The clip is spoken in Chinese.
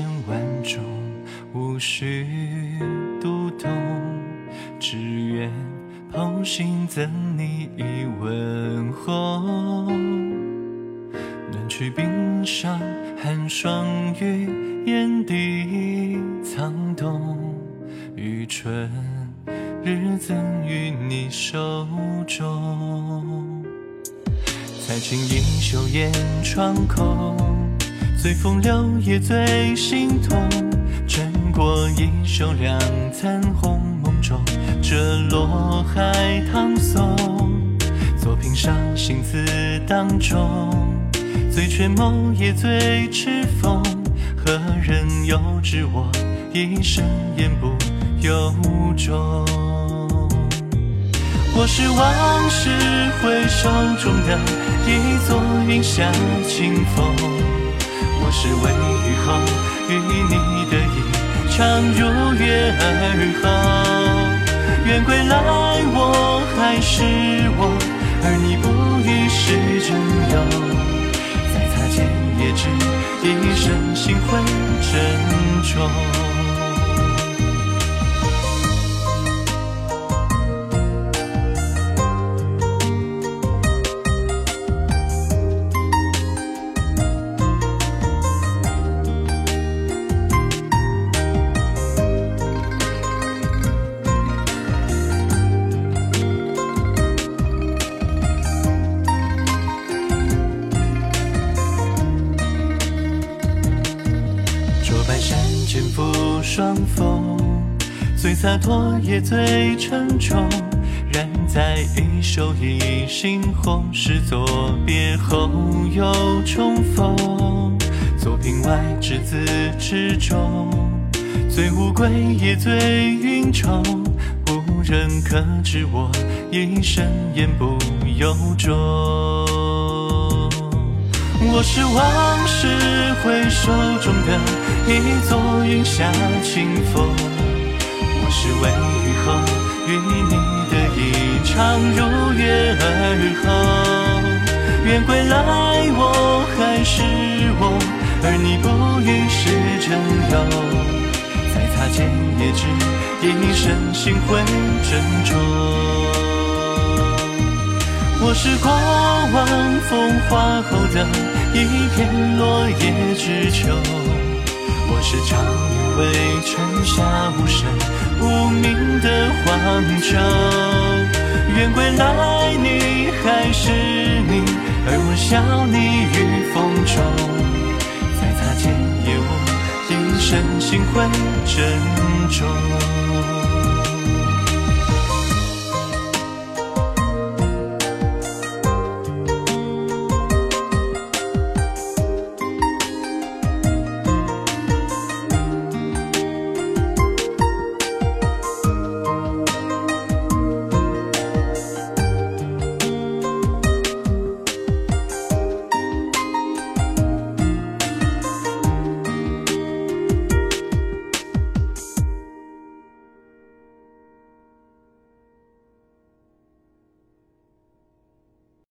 千万种，无需读懂，只愿剖心赠你一吻红。暖去冰上寒霜雨，眼底藏冬，余春日赠于你手中。才情盈袖掩窗口，随风流也最心痛。斟过一袖两残红，梦中折落海棠松。作品上心字当中，醉却眸也最痴疯。何人又知我一生言不由衷？我是往事回首中的。一座云下清风，我是为雨后与你的一场如约而好。愿归来我还是我，而你不已是真有。再擦肩也知一生心会珍重。剑负双峰，最洒脱也最沉重，染在一手一心红，是作别后又重逢。作品外只字之中，最无归也最云重，无人可知我一生言不由衷。我是往事回手中的。一座云下清风，我是为雨后与你的一场如约而后。愿归来我还是我，而你不已是真有。再擦肩也只一身心会珍重。我是过往风华后的一片落叶知秋。我是长夜为春夏无声无名的荒丘，愿归来你还是你，而我笑你于风中。再擦肩也我一生心会珍重。